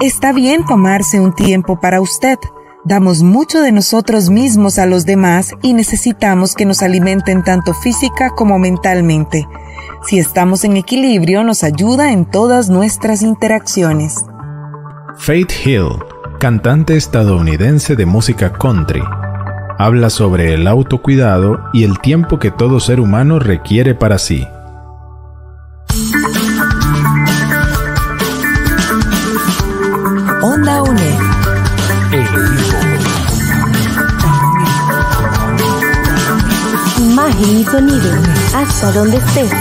Está bien tomarse un tiempo para usted. Damos mucho de nosotros mismos a los demás y necesitamos que nos alimenten tanto física como mentalmente. Si estamos en equilibrio, nos ayuda en todas nuestras interacciones. Faith Hill, cantante estadounidense de música country, habla sobre el autocuidado y el tiempo que todo ser humano requiere para sí. Onda UNED. Imagen y sonido. Hasta donde estés.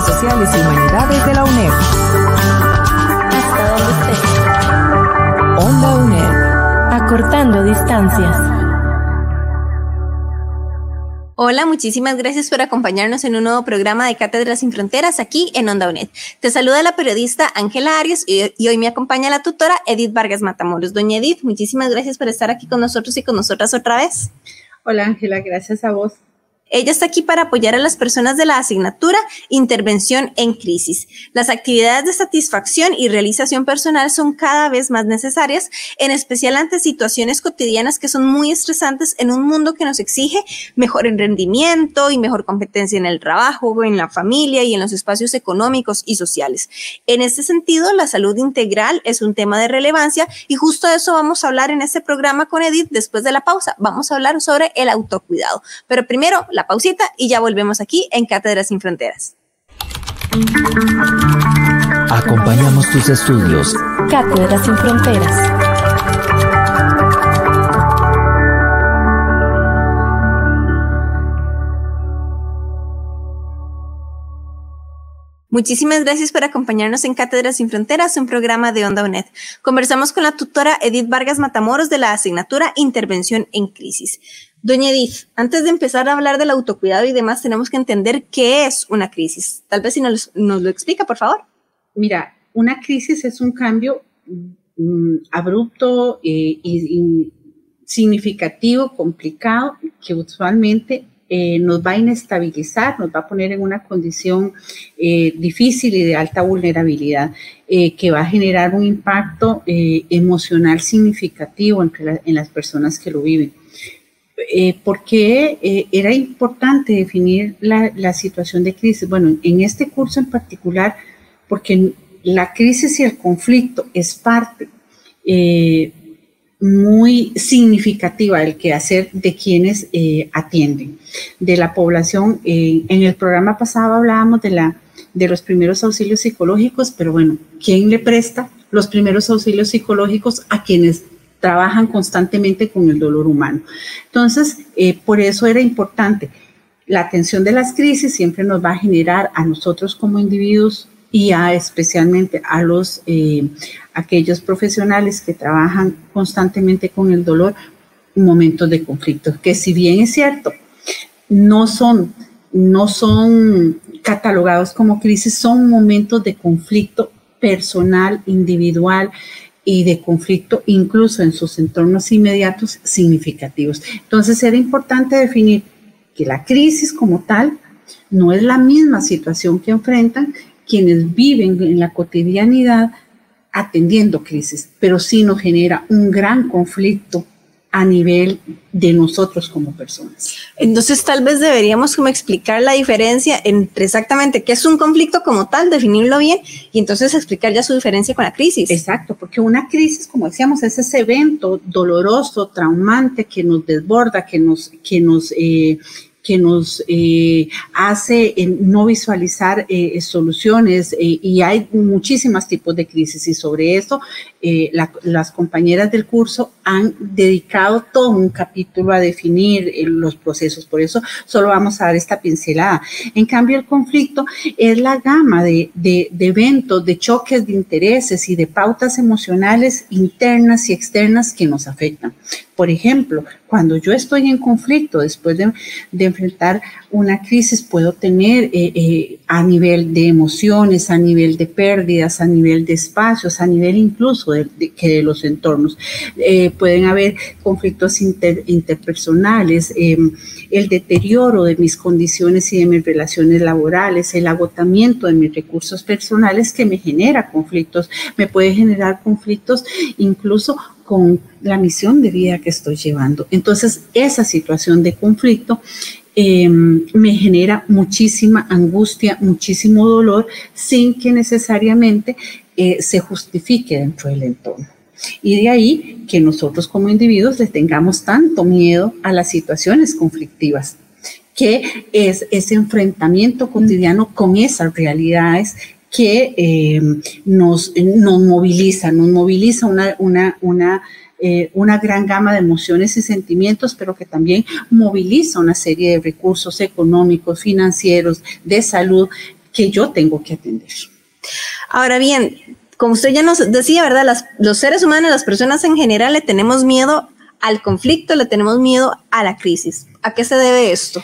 Ciencias Sociales y Humanidades de la UNED. Hasta donde estés. Onda UNED. Acortando distancias. Hola, muchísimas gracias por acompañarnos en un nuevo programa de Cátedras sin Fronteras aquí en Onda UNED. Te saluda la periodista Ángela Arias y, y, hoy me acompaña la tutora Edith Vargas Matamoros. Doña Edith, muchísimas gracias por estar aquí con nosotros y con nosotras otra vez. Hola Ángela, gracias a vos. Ella está aquí para apoyar a las personas de la asignatura Intervención en Crisis. Las actividades de satisfacción y realización personal son cada vez más necesarias, en especial ante situaciones cotidianas que son muy estresantes en un mundo que nos exige mejor rendimiento y mejor competencia en el trabajo, en la familia y en los espacios económicos y sociales. En este sentido, la salud integral es un tema de relevancia y justo de eso vamos a hablar en este programa con Edith después de la pausa. Vamos a hablar sobre el autocuidado. Pero primero, pausita y ya volvemos aquí en Cátedras sin Fronteras. Acompañamos tus estudios. Cátedras sin Fronteras. Muchísimas gracias por acompañarnos en Cátedras sin Fronteras, un programa de Onda UNED. Conversamos con la tutora Edith Vargas Matamoros de la asignatura Intervención en Crisis. Doña Edith, antes de empezar a hablar del autocuidado y demás, tenemos que entender qué es una crisis. Tal vez si nos, lo explica, por favor. Mira, una crisis es un cambio mm, abrupto eh, y significativo, complicado, que usualmente eh, nos va a inestabilizar, nos va a poner en una condición eh, difícil y de alta vulnerabilidad, eh, que va a generar un impacto emocional significativo entre en las personas que lo viven. ¿Por qué era importante definir la, situación de crisis? Bueno, en este curso en particular, porque la crisis y el conflicto es parte muy significativa el quehacer de quienes eh, atienden, de la población. Eh, en el programa pasado hablábamos de, la, de los primeros auxilios psicológicos, pero bueno, ¿quién le presta los primeros auxilios psicológicos a quienes trabajan constantemente con el dolor humano? Entonces, eh, por eso era importante. La atención de las crisis siempre nos va a generar a nosotros como individuos y a especialmente a los eh, aquellos profesionales que trabajan constantemente con el dolor momentos de conflicto que si bien es cierto no son no son catalogados como crisis son momentos de conflicto personal individual y de conflicto incluso en sus entornos inmediatos significativos. Entonces era importante definir que la crisis como tal no es la misma situación que enfrentan quienes viven en la cotidianidad atendiendo crisis, pero sí nos genera un gran conflicto a nivel de nosotros como personas. Entonces tal vez deberíamos como explicar la diferencia entre exactamente qué es un conflicto como tal, definirlo bien y entonces explicar ya su diferencia con la crisis. Exacto, porque una crisis, como decíamos, es ese evento doloroso, traumante que nos desborda, que nos, que nos eh, que nos eh, hace no visualizar eh, soluciones eh, y hay muchísimos tipos de crisis y sobre la, las compañeras del curso han dedicado todo un capítulo a definir los procesos, por eso solo vamos a dar esta pincelada. En cambio, el conflicto es la gama de, de eventos, de choques de intereses y de pautas emocionales internas y externas que nos afectan. Por ejemplo, cuando yo estoy en conflicto después de, enfrentar una crisis, puedo tener eh, eh, a nivel de emociones, a nivel de pérdidas, a nivel de espacios, a nivel incluso de, que de los entornos. Eh, pueden haber conflictos interpersonales, em, el deterioro de mis condiciones y de mis relaciones laborales, el agotamiento de mis recursos personales que me genera conflictos, me puede generar conflictos incluso con la misión de vida que estoy llevando. Entonces, esa situación de conflicto Em, me genera muchísima angustia, muchísimo dolor, sin que necesariamente eh, se justifique dentro del entorno. Y de ahí que nosotros como individuos le tengamos tanto miedo a las situaciones conflictivas, que es ese enfrentamiento cotidiano con esas realidades que em, nos, nos moviliza, nos moviliza una, una, una eh, una gran gama de emociones y sentimientos, pero que también moviliza una serie de recursos económicos, financieros, de salud que yo tengo que atender. Ahora bien, como usted ya nos decía, ¿verdad? los seres humanos, las personas en general, le tenemos miedo al conflicto, le tenemos miedo a la crisis. ¿A qué se debe esto?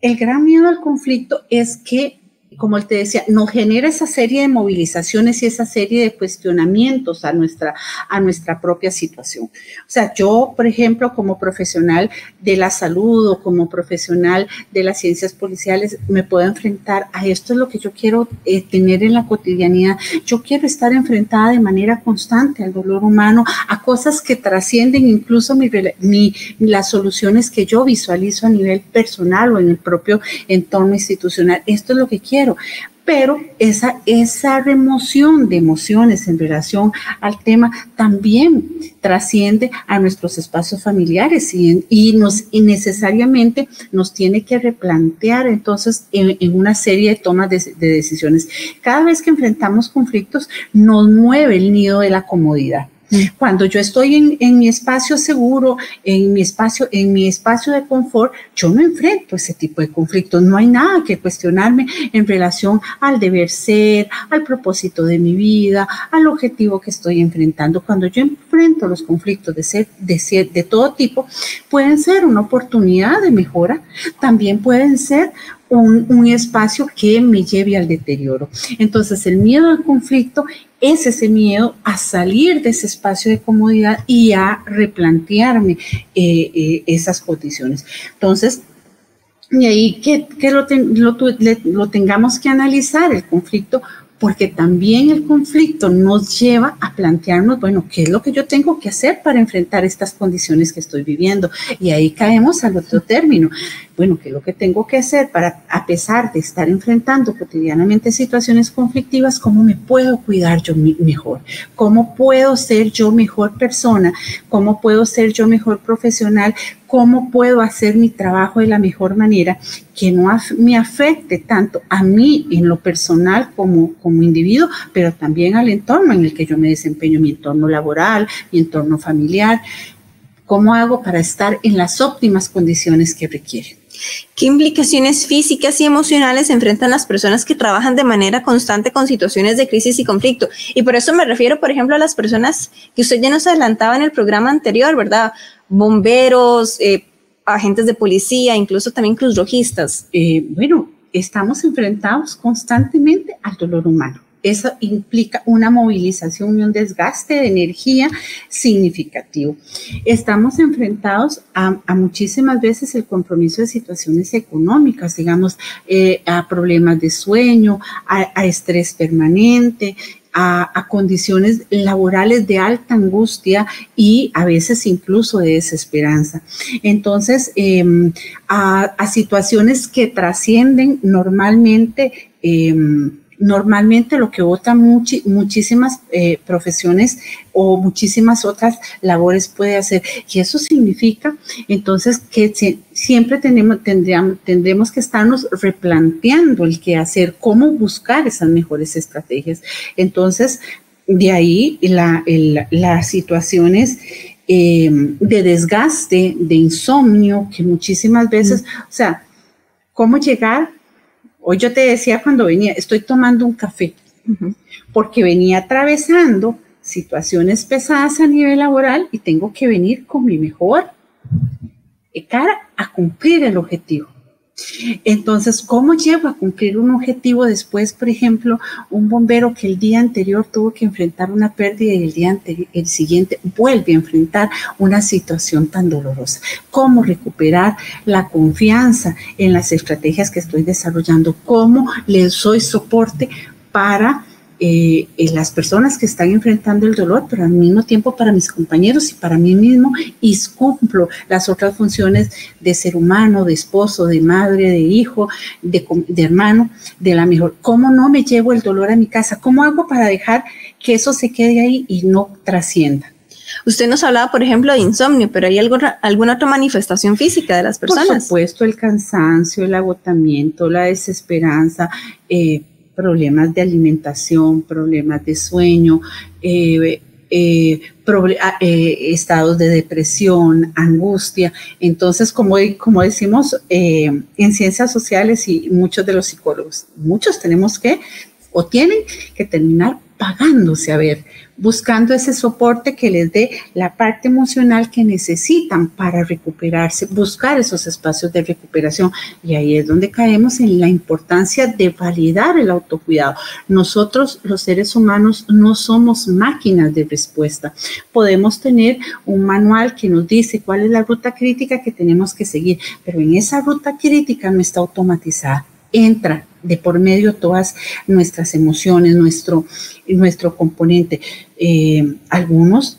El gran miedo al conflicto es que como te decía, nos genera esa serie de movilizaciones y esa serie de cuestionamientos a nuestra, a nuestra propia situación. O sea, yo, por ejemplo, como profesional de la salud o como profesional de las ciencias policiales, me puedo enfrentar a esto es lo que yo quiero eh, tener en la cotidianidad. Yo quiero estar enfrentada de manera constante al dolor humano, a cosas que trascienden incluso mi, las soluciones que yo visualizo a nivel personal o en el propio entorno institucional. Esto es lo que quiero pero esa, esa remoción de emociones en relación al tema también trasciende a nuestros espacios familiares y, y nos necesariamente nos tiene que replantear entonces en, una serie de tomas de, de decisiones. Cada vez que enfrentamos conflictos nos mueve el nido de la comodidad cuando yo estoy en, mi espacio seguro, en mi espacio, en mi espacio de confort, yo no enfrento ese tipo de conflictos. No hay nada que cuestionarme en relación al deber ser, al propósito de mi vida, al objetivo que estoy enfrentando. Cuando yo enfrento los conflictos de todo tipo, pueden ser una oportunidad de mejora, también pueden ser un, espacio que me lleve al deterioro. Entonces, el miedo al conflicto es ese miedo a salir de ese espacio de comodidad y a replantearme eh, eh, esas condiciones. Entonces, y ahí que, que lo, lo, lo tengamos que analizar el conflicto porque también el conflicto nos lleva a plantearnos, bueno, ¿qué es lo que yo tengo que hacer para enfrentar estas condiciones que estoy viviendo? Y ahí caemos al otro término. Bueno, ¿qué es lo que tengo que hacer para, a pesar de estar enfrentando cotidianamente situaciones conflictivas, cómo me puedo cuidar yo mejor? ¿Cómo puedo ser yo mejor persona? ¿Cómo puedo ser yo mejor profesional? cómo puedo hacer mi trabajo de la mejor manera que no me afecte tanto a mí en lo personal como, como individuo, pero también al entorno en el que yo me desempeño, mi entorno laboral, mi entorno familiar. ¿Cómo hago para estar en las óptimas condiciones que requieren? ¿Qué implicaciones físicas y emocionales enfrentan las personas que trabajan de manera constante con situaciones de crisis y conflicto? Y por eso me refiero, por ejemplo, a las personas que usted ya nos adelantaba en el programa anterior, ¿verdad? bomberos, eh, agentes de policía, incluso también cruzrojistas? Eh, bueno, estamos enfrentados constantemente al dolor humano. Eso implica una movilización y un desgaste de energía significativo. Estamos enfrentados a, muchísimas veces el compromiso de situaciones económicas, digamos, eh, a problemas de sueño, a estrés permanente, a, condiciones laborales de alta angustia y a veces incluso de desesperanza. Entonces, em, a, situaciones que trascienden normalmente em, normalmente lo que votan muchísimas eh, profesiones o muchísimas otras labores puede hacer. Y eso significa entonces que siempre tenemos, tendremos que estarnos replanteando el qué hacer, cómo buscar esas mejores estrategias. Entonces, de ahí las situaciones eh, de desgaste, de insomnio, que muchísimas veces, mm. o sea, cómo llegar Hoy yo te decía cuando venía, estoy tomando un café, porque venía atravesando situaciones pesadas a nivel laboral y tengo que venir con mi mejor cara a cumplir el objetivo. Entonces, ¿cómo llevo a cumplir un objetivo después, por ejemplo, un bombero que el día anterior tuvo que enfrentar una pérdida y el día el siguiente vuelve a enfrentar una situación tan dolorosa? ¿Cómo recuperar la confianza en las estrategias que estoy desarrollando? ¿Cómo le doy soporte para eh, las personas que están enfrentando el dolor, pero al mismo tiempo para mis compañeros y para mí mismo, y cumplo las otras funciones de ser humano, de esposo, de madre, de hijo, de, de hermano, de la mejor. ¿Cómo no me llevo el dolor a mi casa? ¿Cómo hago para dejar que eso se quede ahí y no trascienda? Usted nos hablaba, por ejemplo, de insomnio, pero ¿hay alguna, alguna otra manifestación física de las personas? Por supuesto, el cansancio, el agotamiento, la desesperanza, eh, problemas de alimentación, problemas de sueño, eh, eh, ah, eh, estados de depresión, angustia. Entonces, como, como decimos en ciencias sociales y muchos de los psicólogos, muchos tenemos que o tienen que terminar pagándose a ver, buscando ese soporte que les dé la parte emocional que necesitan para recuperarse, buscar esos espacios de recuperación. Y ahí es donde caemos en la importancia de validar el autocuidado. Nosotros, los seres humanos, no somos máquinas de respuesta. Podemos tener un manual que nos dice cuál es la ruta crítica que tenemos que seguir, pero en esa ruta crítica no está automatizada entra de por medio todas nuestras emociones, nuestro, nuestro componente. Eh, algunos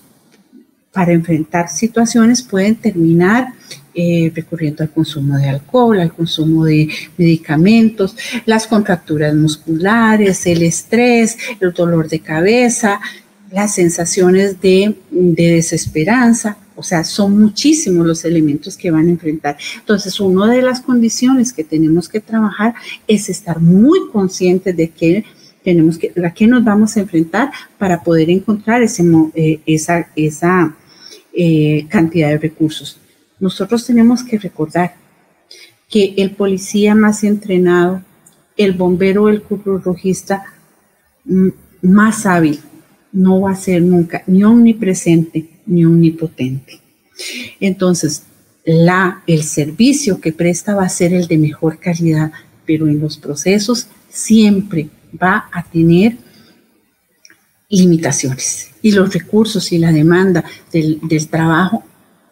para enfrentar situaciones pueden terminar eh, recurriendo al consumo de alcohol, al consumo de medicamentos, las contracturas musculares, el estrés, el dolor de cabeza, las sensaciones de, de desesperanza, o sea, son muchísimos los elementos que van a enfrentar. Entonces, una de las condiciones que tenemos que trabajar es estar muy conscientes de que tenemos que, a qué nos vamos a enfrentar para poder encontrar eh, esa, eh, cantidad de recursos. Nosotros tenemos que recordar que el policía más entrenado, el bombero, el rojista más hábil, no va a ser nunca ni omnipresente ni omnipotente. Entonces, la, el servicio que presta va a ser el de mejor calidad, pero en los procesos siempre va a tener limitaciones. Y los recursos y la demanda del, del trabajo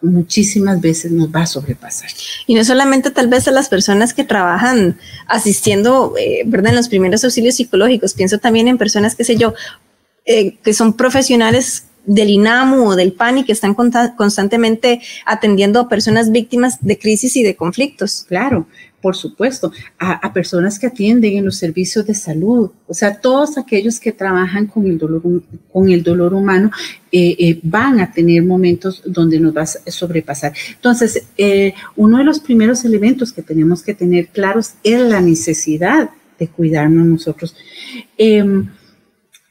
muchísimas veces nos va a sobrepasar. Y no solamente tal vez a las personas que trabajan asistiendo, eh, ¿verdad? En los primeros auxilios psicológicos, pienso también en personas, qué sé yo, eh, que son profesionales del INAMU o del PANI que están constantemente atendiendo a personas víctimas de crisis y de conflictos. Claro, por supuesto, a, personas que atienden en los servicios de salud, o sea, todos aquellos que trabajan con el dolor, con el dolor humano eh, eh, van a tener momentos donde nos va a sobrepasar. Entonces, uno de los primeros elementos que tenemos que tener claros es la necesidad de cuidarnos nosotros.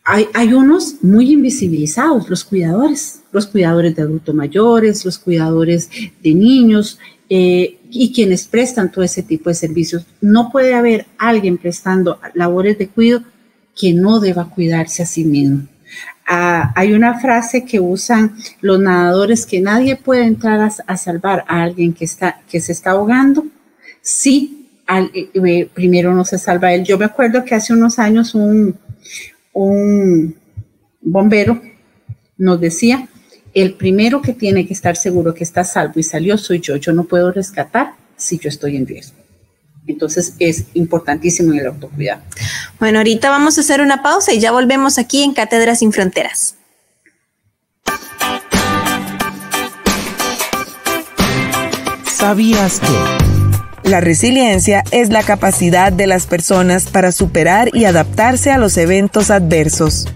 Hay, unos muy invisibilizados, los cuidadores, los cuidadores de adultos mayores, los cuidadores de niños eh, y quienes prestan todo ese tipo de servicios. No puede haber alguien prestando labores de cuidado que no deba cuidarse a sí mismo. Ah, hay una frase que usan los nadadores que nadie puede entrar a, salvar a alguien que, está, que se está ahogando. Eh, eh, primero no se salva él. Yo me acuerdo que hace unos años un, un bombero nos decía, el primero que tiene que estar seguro que está salvo y salió soy yo. Yo no puedo rescatar si yo estoy en riesgo. Entonces es importantísimo el autocuidado. Bueno, ahorita vamos a hacer una pausa y ya volvemos aquí en Cátedras sin Fronteras. ¿Sabías que... La resiliencia es la capacidad de las personas para superar y adaptarse a los eventos adversos.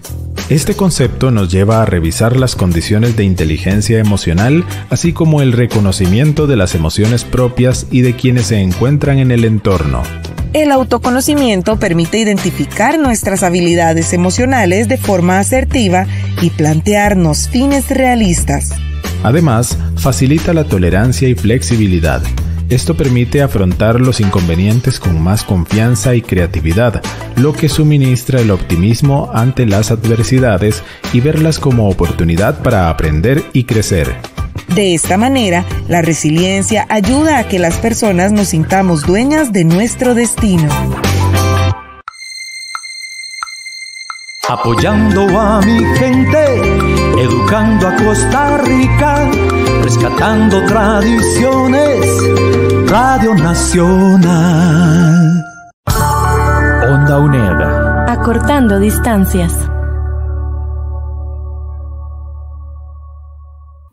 Este concepto nos lleva a revisar las condiciones de inteligencia emocional, así como el reconocimiento de las emociones propias y de quienes se encuentran en el entorno. El autoconocimiento permite identificar nuestras habilidades emocionales de forma asertiva y plantearnos fines realistas. Además, facilita la tolerancia y flexibilidad esto permite afrontar los inconvenientes con más confianza y creatividad, lo que suministra el optimismo ante las adversidades y verlas como oportunidad para aprender y crecer. De esta manera, la resiliencia ayuda a que las personas nos sintamos dueñas de nuestro destino. Apoyando a mi gente, educando a Costa Rica, rescatando tradiciones, Radio Nacional. Onda UNED. Acortando distancias.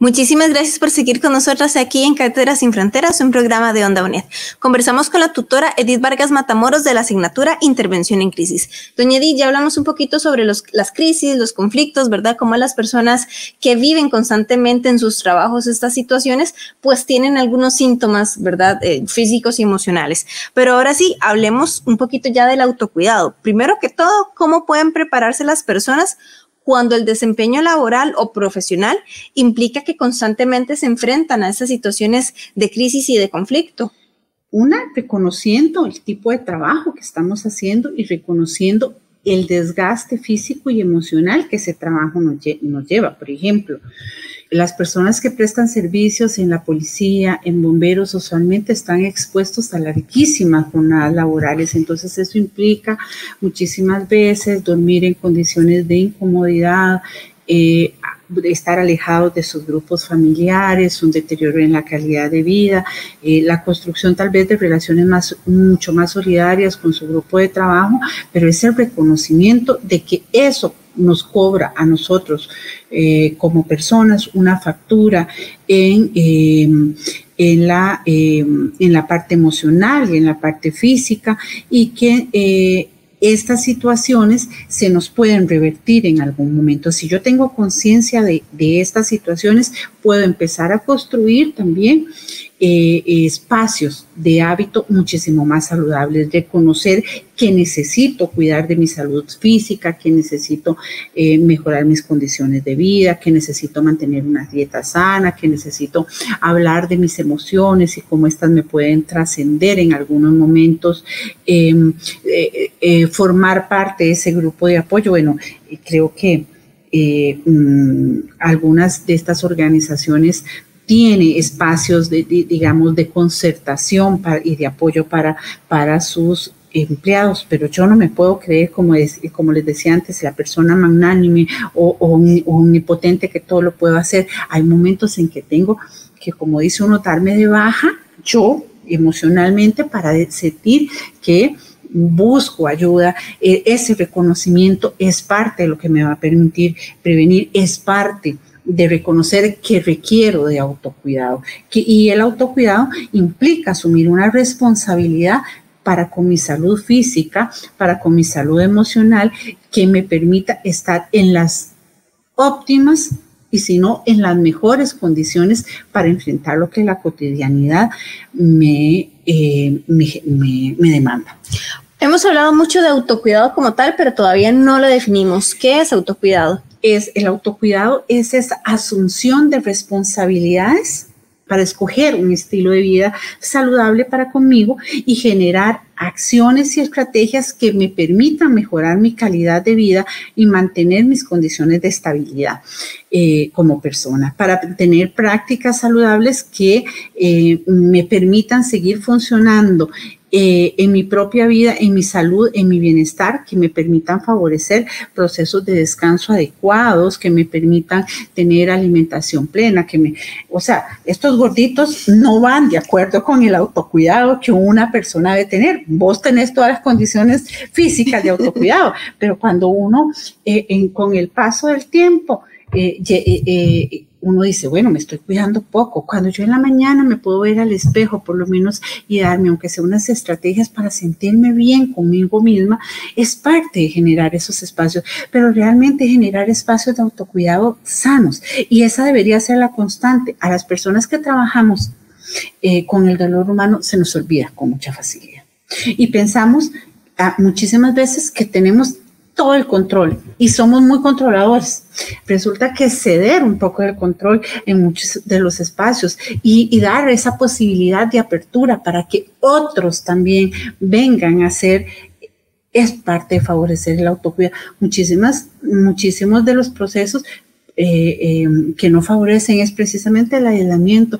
Muchísimas gracias por seguir con nosotras aquí en Cátedras Sin Fronteras, un programa de Onda UNED. Conversamos con la tutora Edith Vargas Matamoros de la asignatura Intervención en Crisis. Doña Edith, ya hablamos un poquito sobre las crisis, los conflictos, ¿verdad? Cómo las personas que viven constantemente en sus trabajos estas situaciones, pues tienen algunos síntomas, ¿verdad? Eh, físicos y emocionales. Pero ahora sí, hablemos un poquito ya del autocuidado. Primero que todo, ¿cómo pueden prepararse las personas cuando el desempeño laboral o profesional implica que constantemente se enfrentan a esas situaciones de crisis y de conflicto. Una, reconociendo el tipo de trabajo que estamos haciendo y reconociendo el desgaste físico y emocional que ese trabajo nos, lleva. Por ejemplo, las personas que prestan servicios en la policía, en bomberos, usualmente están expuestos a larguísimas jornadas laborales. Entonces eso implica muchísimas veces dormir en condiciones de incomodidad, eh, estar alejados de sus grupos familiares, un deterioro en la calidad de vida, eh, la construcción tal vez de relaciones mucho más solidarias con su grupo de trabajo, pero es el reconocimiento de que eso nos cobra a nosotros eh, como personas una factura en, em, en, la, em, en la parte emocional y en la parte física y que eh, estas situaciones se nos pueden revertir en algún momento. Si yo tengo conciencia de, estas situaciones, puedo empezar a construir también eh, espacios de hábito muchísimo más saludables, reconocer que necesito cuidar de mi salud física, que necesito eh, mejorar mis condiciones de vida, que necesito mantener una dieta sana, que necesito hablar de mis emociones y cómo estas me pueden trascender en algunos momentos, em, eh, formar parte de ese grupo de apoyo. Bueno, creo que mm, algunas de estas organizaciones tiene espacios de, digamos, de concertación y de apoyo para, para sus empleados, pero yo no me puedo creer, como, es, como les decía antes, la persona magnánime o, omnipotente que todo lo puedo hacer. Hay momentos en que tengo que, como dice uno, darme de baja yo emocionalmente para sentir que busco ayuda, e, ese reconocimiento es parte de lo que me va a permitir prevenir, es parte de reconocer que requiero de autocuidado. y el autocuidado implica asumir una responsabilidad para con mi salud física, para con mi salud emocional, que me permita estar en las óptimas y si no, en las mejores condiciones para enfrentar lo que la cotidianidad me, eh, me, me demanda. Hemos hablado mucho de autocuidado como tal, pero todavía no lo definimos. ¿Qué es autocuidado? Es el autocuidado, es esa asunción de responsabilidades para escoger un estilo de vida saludable para conmigo y generar acciones y estrategias que me permitan mejorar mi calidad de vida y mantener mis condiciones de estabilidad eh, como persona, para tener prácticas saludables que eh, me permitan seguir funcionando eh, en mi propia vida, en mi salud, en mi bienestar, que me permitan favorecer procesos de descanso adecuados, que me permitan tener alimentación plena, que me, o sea, estos gorditos no van de acuerdo con el autocuidado que una persona debe tener. Vos tenés todas las condiciones físicas de autocuidado, pero cuando uno, eh, con el paso del tiempo, eh, uno dice, bueno, me estoy cuidando poco. Cuando yo en la mañana me puedo ver al espejo, por lo menos, y darme, aunque sea unas estrategias para sentirme bien conmigo misma, es parte de generar esos espacios, pero realmente generar espacios de autocuidado sanos. Y esa debería ser la constante. A las personas que trabajamos eh, con el dolor humano se nos olvida con mucha facilidad. Y pensamos ah, muchísimas veces que tenemos todo el control y somos muy controladores. Resulta que ceder un poco del control en muchos de los espacios y, dar esa posibilidad de apertura para que otros también vengan a ser es parte de favorecer el autocuidado. Muchísimas, muchísimos de los procesos eh, em, que no favorecen es precisamente el aislamiento.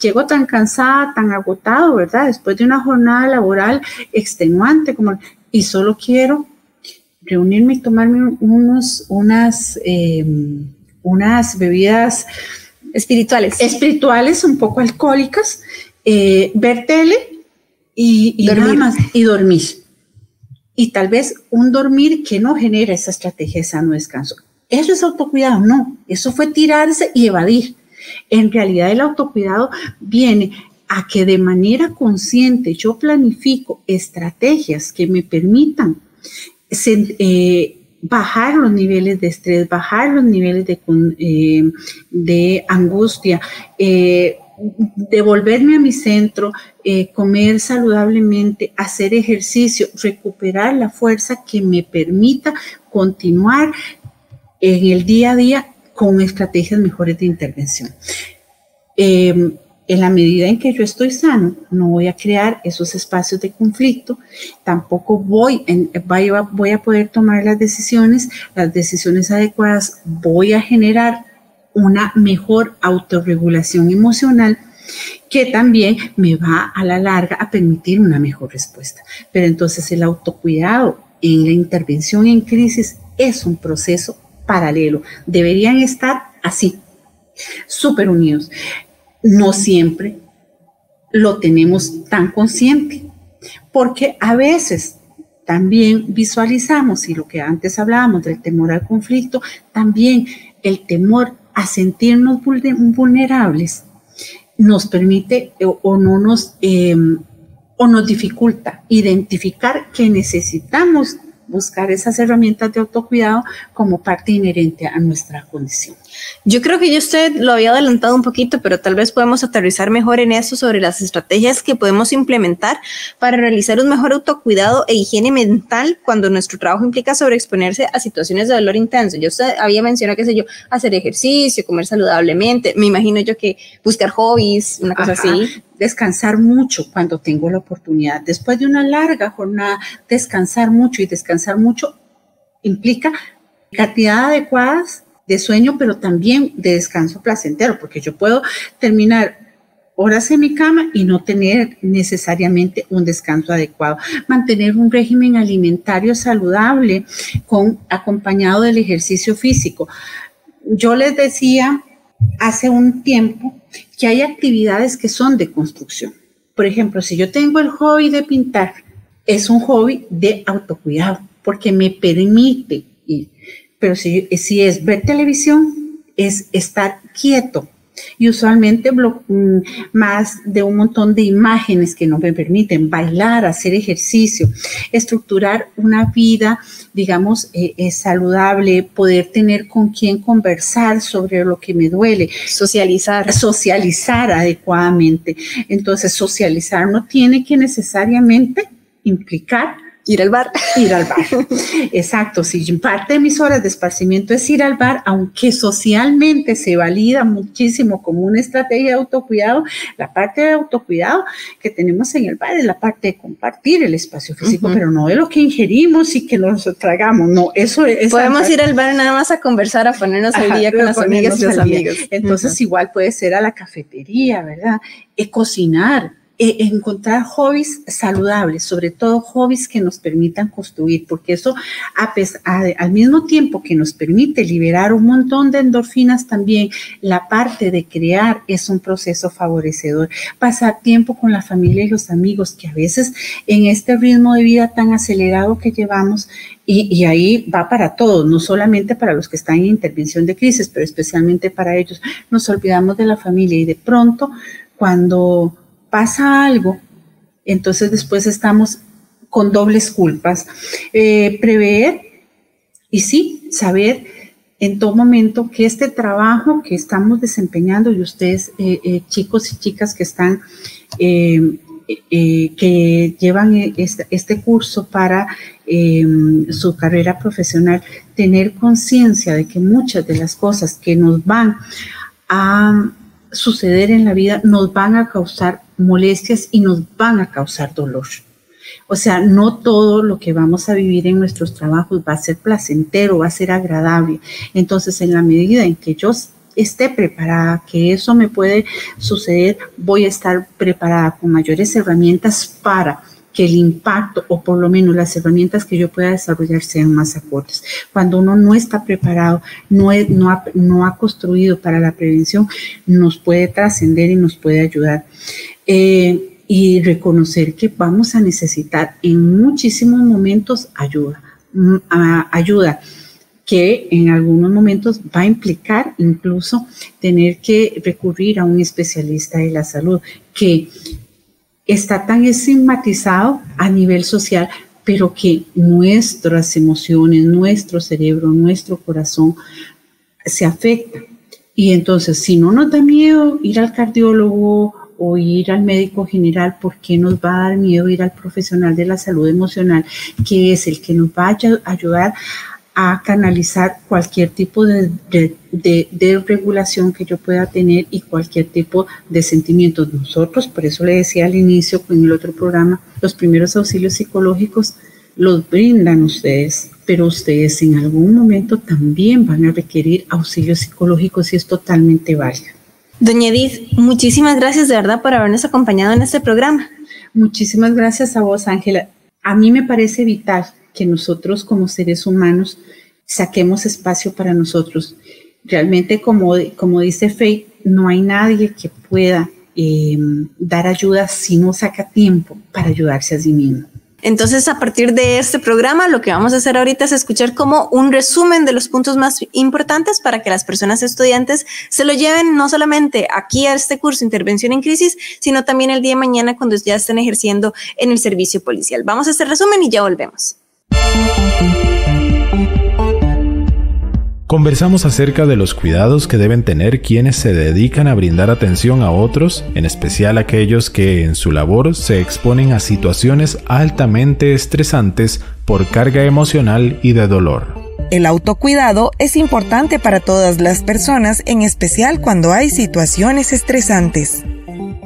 Llego tan cansada, tan agotado, ¿verdad? Después de una jornada laboral extenuante, como, y solo quiero reunirme y tomarme unos, unas, em, unas bebidas espirituales. Espirituales, un poco alcohólicas, eh, ver tele y, dormir. más, y dormir. Y tal vez un dormir que no genera esa estrategia de sano descanso. Eso es autocuidado, no, eso fue tirarse y evadir. En realidad el autocuidado viene a que de manera consciente yo planifico estrategias que me permitan eh, bajar los niveles de estrés, bajar los niveles de, eh, de angustia, eh, devolverme a mi centro, comer saludablemente, hacer ejercicio, recuperar la fuerza que me permita continuar en el día a día con estrategias mejores de intervención. En la medida en que yo estoy sano, no voy a crear esos espacios de conflicto, tampoco voy a poder tomar las decisiones, las decisiones adecuadas, voy a generar una mejor autorregulación emocional que también me va a la larga a permitir una mejor respuesta. Pero entonces el autocuidado en la intervención en crisis es un proceso paralelo. Deberían estar así, súper unidos. No siempre lo tenemos tan consciente, porque a veces también visualizamos, y lo que antes hablábamos del temor al conflicto, también el temor a sentirnos vulnerables nos permite o, no nos, em, o nos dificulta identificar que necesitamos buscar esas herramientas de autocuidado como parte inherente a nuestra condición. Yo creo que yo usted lo había adelantado un poquito, pero tal vez podemos aterrizar mejor en eso sobre las estrategias que podemos implementar para realizar un mejor autocuidado e higiene mental cuando nuestro trabajo implica sobreexponerse a situaciones de dolor intenso. Yo usted había mencionado, qué sé yo, hacer ejercicio, comer saludablemente, me imagino yo que buscar hobbies, una cosa así descansar mucho cuando tengo la oportunidad. Después de una larga jornada, descansar mucho y descansar mucho implica cantidad adecuadas de sueño, pero también de descanso placentero, porque yo puedo terminar horas en mi cama y no tener necesariamente un descanso adecuado. Mantener un régimen alimentario saludable con acompañado del ejercicio físico. Yo les decía hace un tiempo que hay actividades que son de construcción. Por ejemplo, si yo tengo el hobby de pintar, es un hobby de autocuidado, porque me permite. Pero si, si es ver televisión, es estar quieto, y usualmente mm, más de un montón de imágenes que no me permiten bailar, hacer ejercicio, estructurar una vida, digamos, eh, eh, saludable, poder tener con quien conversar sobre lo que me duele. Socializar. Socializar adecuadamente. Entonces, socializar no tiene que necesariamente implicar Ir al bar. Ir al bar. Exacto. Si parte de mis horas de esparcimiento es ir al bar, aunque socialmente se valida muchísimo como una estrategia de autocuidado, la parte de autocuidado que tenemos en el bar es la parte de compartir el espacio físico, pero no de lo que ingerimos y que nos tragamos. No, eso es. Podemos ir al bar nada más a conversar, a ponernos al día con las amigas y los amigos. Entonces, igual puede ser a la cafetería, ¿verdad? Es cocinar, eh, encontrar hobbies saludables, sobre todo hobbies que nos permitan construir, porque eso al mismo tiempo que nos permite liberar un montón de endorfinas, también la parte de crear es un proceso favorecedor. Pasar tiempo con la familia y los amigos, que a veces en este ritmo de vida tan acelerado que llevamos, y, y, ahí va para todos, no solamente para los que están en intervención de crisis, pero especialmente para ellos. Nos olvidamos de la familia y de pronto cuando pasa algo, entonces después estamos con dobles culpas. Eh, prever y sí, saber en todo momento que este trabajo que estamos desempeñando y ustedes, eh, eh, chicos y chicas que están, que llevan este, este curso para su carrera profesional, tener conciencia de que muchas de las cosas que nos van a suceder en la vida nos van a causar molestias y nos van a causar dolor. O sea, no todo lo que vamos a vivir en nuestros trabajos va a ser placentero, va a ser agradable. Entonces, en la medida en que yo esté preparada, que eso me puede suceder, voy a estar preparada con mayores herramientas para que el impacto o por lo menos las herramientas que yo pueda desarrollar sean más acordes. Cuando uno no está preparado, no, no, ha, no ha construido para la prevención, nos puede trascender y nos puede ayudar. Eh, y reconocer que vamos a necesitar en muchísimos momentos ayuda, mm, ayuda que en algunos momentos va a implicar incluso tener que recurrir a un especialista de la salud, que está tan estigmatizado a nivel social, pero que nuestras emociones, nuestro cerebro, nuestro corazón se afecta. Y entonces, si no nos da miedo ir al cardiólogo o ir al médico general, ¿por qué nos va a dar miedo ir al profesional de la salud emocional, que es el que nos va a ayudar a canalizar cualquier tipo de, de, regulación que yo pueda tener y cualquier tipo de sentimientos. Nosotros, por eso le decía al inicio en el otro programa, los primeros auxilios psicológicos los brindan ustedes, pero ustedes en algún momento también van a requerir auxilios psicológicos y es totalmente válido. Doña Edith, muchísimas gracias de verdad por habernos acompañado en este programa. Muchísimas gracias a vos, Ángela. A mí me parece vital que nosotros como seres humanos saquemos espacio para nosotros. Realmente, como, como dice Faith, no hay nadie que pueda eh, dar ayuda si no saca tiempo para ayudarse a sí mismo. Entonces, a partir de este programa, lo que vamos a hacer ahorita es escuchar como un resumen de los puntos más importantes para que las personas estudiantes se lo lleven no solamente aquí a este curso Intervención en Crisis, sino también el día de mañana cuando ya estén ejerciendo en el servicio policial. Vamos a este resumen y ya volvemos. Conversamos acerca de los cuidados que deben tener quienes se dedican a brindar atención a otros, en especial aquellos que en su labor se exponen a situaciones altamente estresantes por carga emocional y de dolor. El autocuidado es importante para todas las personas, en especial cuando hay situaciones estresantes.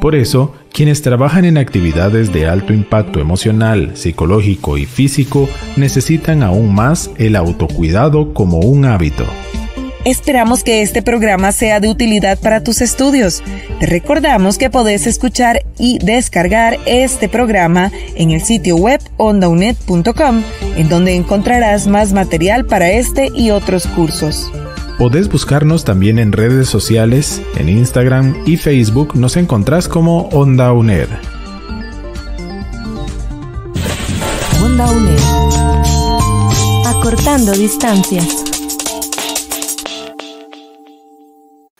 Por eso, quienes trabajan en actividades de alto impacto emocional, psicológico y físico necesitan aún más el autocuidado como un hábito. Esperamos que este programa sea de utilidad para tus estudios. Te recordamos que podés escuchar y descargar este programa en el sitio web ondaunet.com, en donde encontrarás más material para este y otros cursos. Podés buscarnos también en redes sociales, en Instagram y Facebook nos encontrás como Onda UNED. Onda UNED. Acortando distancias.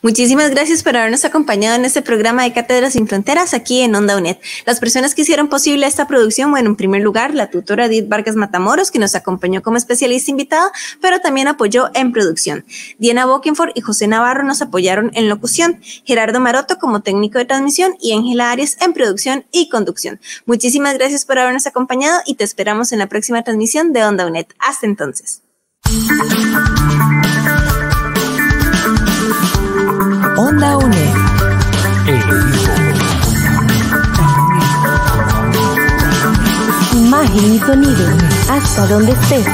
Muchísimas gracias por habernos acompañado en este programa de Cátedras sin Fronteras aquí en Onda UNED. Las personas que hicieron posible esta producción, bueno, en primer lugar, la tutora Edith Vargas Matamoros, que nos acompañó como especialista invitada, pero también apoyó en producción. Diana Bokenford y José Navarro nos apoyaron en locución, Gerardo Maroto como técnico de transmisión y Ángela Arias en producción y conducción. Muchísimas gracias por habernos acompañado y te esperamos en la próxima transmisión de Onda UNED. Hasta entonces. Onda UNED. Imagen y sonido. Hasta donde estés.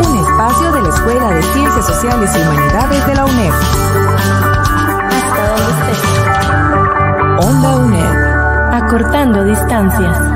Un espacio de la Escuela de Ciencias Sociales y Humanidades de la UNED. Hasta donde estés. Onda UNED. Acortando distancias.